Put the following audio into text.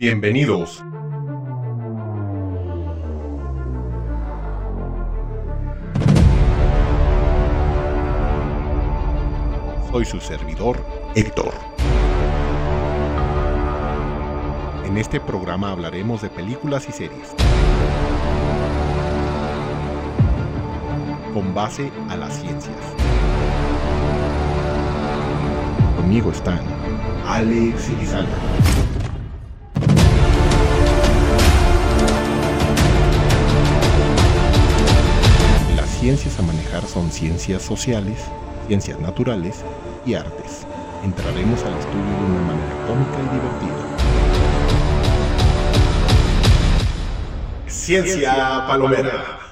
Bienvenidos. Soy su servidor, Héctor. En este programa hablaremos de películas y series. Con base a las ciencias. Conmigo están Alex y. ciencias a manejar son ciencias sociales, ciencias naturales y artes. Entraremos al estudio de una manera cómica y divertida. Ciencia Palomera.